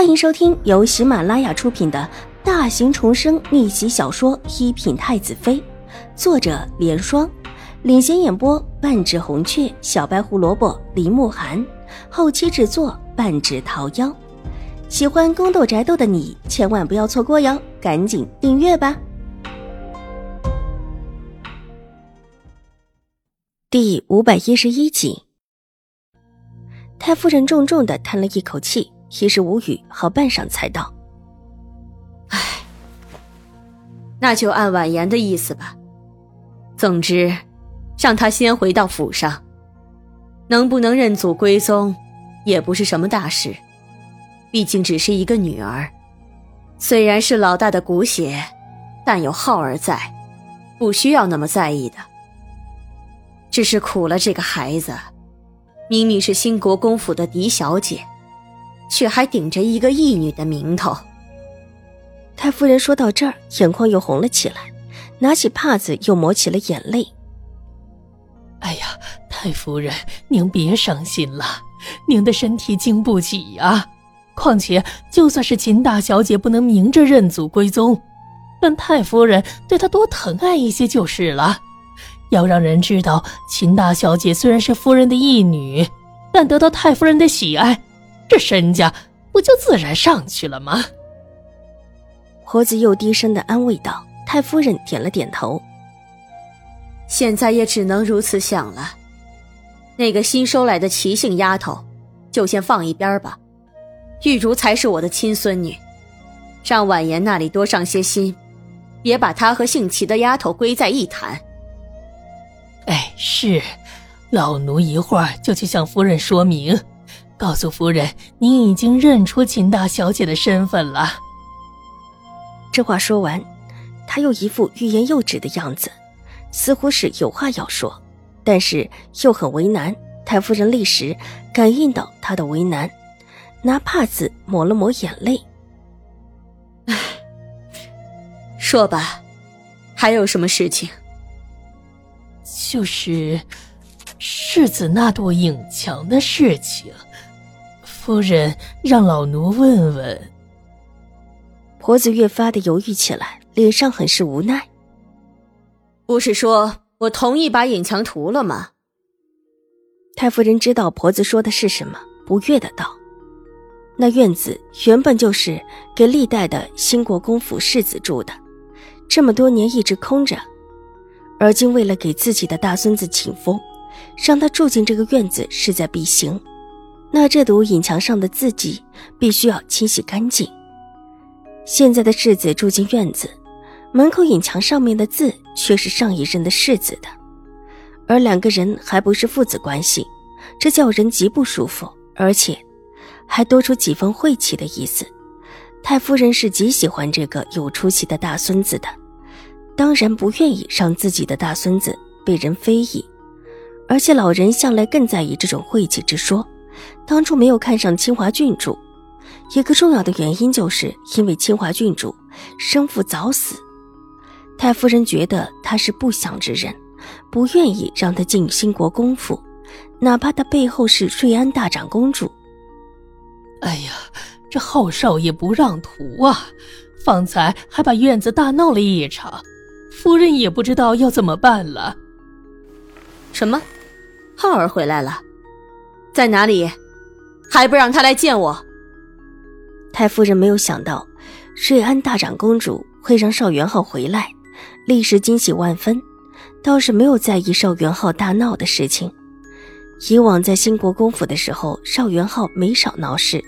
欢迎收听由喜马拉雅出品的大型重生逆袭小说《一品太子妃》，作者：莲霜，领衔演播：半指红雀、小白胡萝卜、林慕寒，后期制作：半指桃夭。喜欢宫斗宅斗的你千万不要错过哟，赶紧订阅吧！第五百一十一集，太夫人重重的叹了一口气。一时无语，好半晌才道：“唉，那就按婉言的意思吧。总之，让她先回到府上。能不能认祖归宗，也不是什么大事。毕竟只是一个女儿，虽然是老大的骨血，但有浩儿在，不需要那么在意的。只是苦了这个孩子，明明是兴国公府的嫡小姐。”却还顶着一个义女的名头。太夫人说到这儿，眼眶又红了起来，拿起帕子又抹起了眼泪。哎呀，太夫人，您别伤心了，您的身体经不起呀。况且，就算是秦大小姐不能明着认祖归宗，但太夫人对她多疼爱一些就是了。要让人知道，秦大小姐虽然是夫人的义女，但得到太夫人的喜爱。这身价不就自然上去了吗？婆子又低声的安慰道。太夫人点了点头。现在也只能如此想了。那个新收来的齐姓丫头，就先放一边吧。玉茹才是我的亲孙女，让婉言那里多上些心，别把她和姓齐的丫头归在一谈。哎，是，老奴一会儿就去向夫人说明。告诉夫人，您已经认出秦大小姐的身份了。这话说完，他又一副欲言又止的样子，似乎是有话要说，但是又很为难。太夫人立时感应到他的为难，拿帕子抹了抹眼泪。唉，说吧，还有什么事情？就是世子那朵影墙的事情。夫人让老奴问问。婆子越发的犹豫起来，脸上很是无奈。不是说我同意把隐墙涂了吗？太夫人知道婆子说的是什么，不悦的道：“那院子原本就是给历代的新国公府世子住的，这么多年一直空着，而今为了给自己的大孙子请封，让他住进这个院子势在必行。”那这堵隐墙上的字迹必须要清洗干净。现在的世子住进院子，门口隐墙上面的字却是上一任的世子的，而两个人还不是父子关系，这叫人极不舒服，而且还多出几分晦气的意思。太夫人是极喜欢这个有出息的大孙子的，当然不愿意让自己的大孙子被人非议，而且老人向来更在意这种晦气之说。当初没有看上清华郡主，一个重要的原因就是因为清华郡主生父早死，太夫人觉得他是不祥之人，不愿意让他进兴国公府，哪怕他背后是瑞安大长公主。哎呀，这浩少爷不让徒啊！方才还把院子大闹了一场，夫人也不知道要怎么办了。什么？浩儿回来了？在哪里？还不让他来见我！太夫人没有想到瑞安大长公主会让邵元浩回来，立时惊喜万分，倒是没有在意邵元浩大闹的事情。以往在兴国公府的时候，邵元浩没少闹事。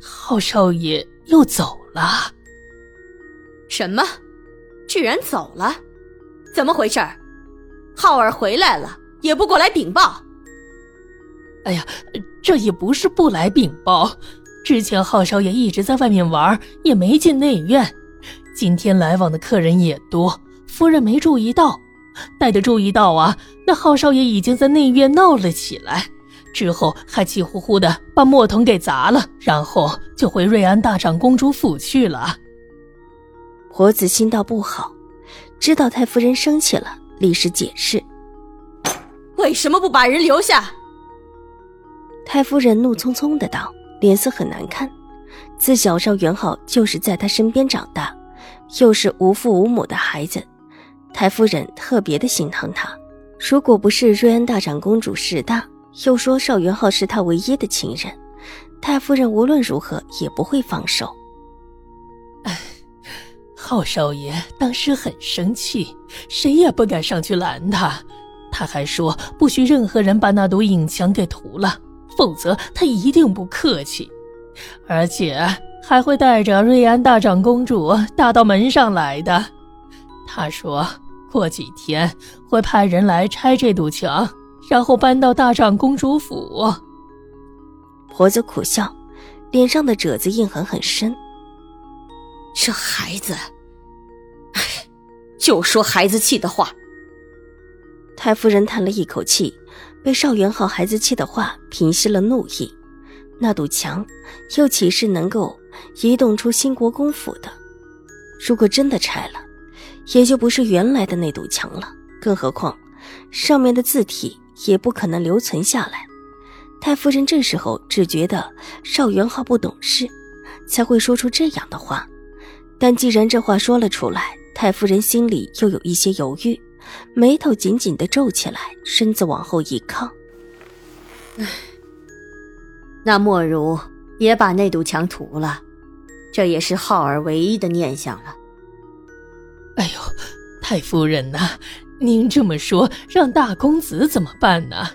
浩少爷又走了？什么？居然走了？怎么回事？浩儿回来了也不过来禀报？哎呀，这也不是不来禀报。之前浩少爷一直在外面玩，也没进内院。今天来往的客人也多，夫人没注意到。待得注意到啊，那浩少爷已经在内院闹了起来，之后还气呼呼的把墨桶给砸了，然后就回瑞安大长公主府去了。婆子心道不好，知道太夫人生气了，立时解释：为什么不把人留下？太夫人怒匆匆的道，脸色很难看。自小邵元浩就是在他身边长大，又是无父无母的孩子，太夫人特别的心疼他。如果不是瑞安大长公主势大，又说邵元浩是他唯一的亲人，太夫人无论如何也不会放手。浩少爷当时很生气，谁也不敢上去拦他。他还说不许任何人把那堵影墙给涂了，否则他一定不客气，而且还会带着瑞安大长公主打到门上来的。他说过几天会派人来拆这堵墙。然后搬到大长公主府。婆子苦笑，脸上的褶子印痕很深。这孩子，哎，就说孩子气的话。太夫人叹了一口气，被邵元浩孩子气的话平息了怒意。那堵墙又岂是能够移动出兴国公府的？如果真的拆了，也就不是原来的那堵墙了。更何况，上面的字体。也不可能留存下来。太夫人这时候只觉得邵元浩不懂事，才会说出这样的话。但既然这话说了出来，太夫人心里又有一些犹豫，眉头紧紧的皱起来，身子往后一靠。唉，那莫如也把那堵墙涂了，这也是浩儿唯一的念想了。哎呦，太夫人呐！您这么说，让大公子怎么办呢？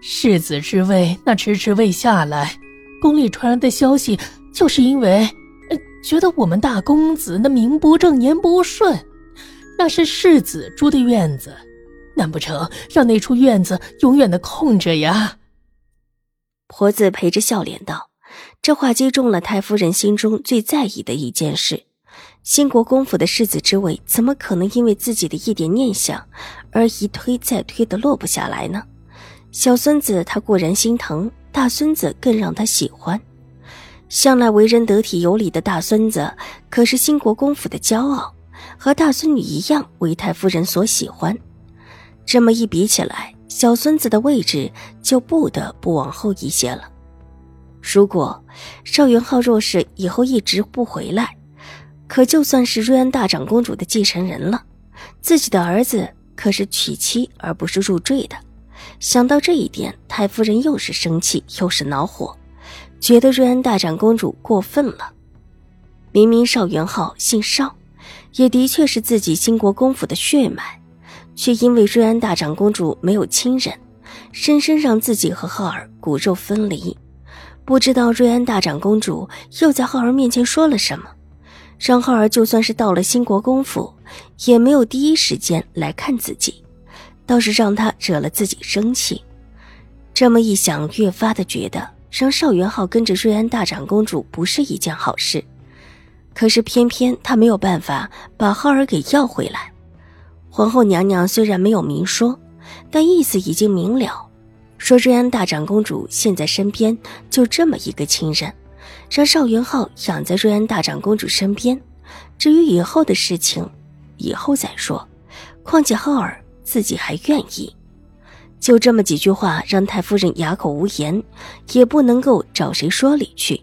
世子之位那迟迟未下来，宫里传来的消息，就是因为，呃，觉得我们大公子那名不正言不顺，那是世子住的院子，难不成让那处院子永远的空着呀？婆子陪着笑脸道：“这话击中了太夫人心中最在意的一件事。”兴国公府的世子之位，怎么可能因为自己的一点念想而一推再推的落不下来呢？小孙子他固然心疼，大孙子更让他喜欢。向来为人得体有礼的大孙子，可是兴国公府的骄傲，和大孙女一样为太夫人所喜欢。这么一比起来，小孙子的位置就不得不往后一些了。如果邵元浩若是以后一直不回来，可就算是瑞安大长公主的继承人了，自己的儿子可是娶妻而不是入赘的。想到这一点，太夫人又是生气又是恼火，觉得瑞安大长公主过分了。明明邵元浩姓邵，也的确是自己兴国公府的血脉，却因为瑞安大长公主没有亲人，深深让自己和浩儿骨肉分离。不知道瑞安大长公主又在浩儿面前说了什么。让浩儿就算是到了兴国公府，也没有第一时间来看自己，倒是让他惹了自己生气。这么一想，越发的觉得让邵元浩跟着瑞安大长公主不是一件好事。可是偏偏他没有办法把浩儿给要回来。皇后娘娘虽然没有明说，但意思已经明了，说瑞安大长公主现在身边就这么一个亲人。让邵元浩养在瑞安大长公主身边，至于以后的事情，以后再说。况且浩儿自己还愿意。就这么几句话，让太夫人哑口无言，也不能够找谁说理去。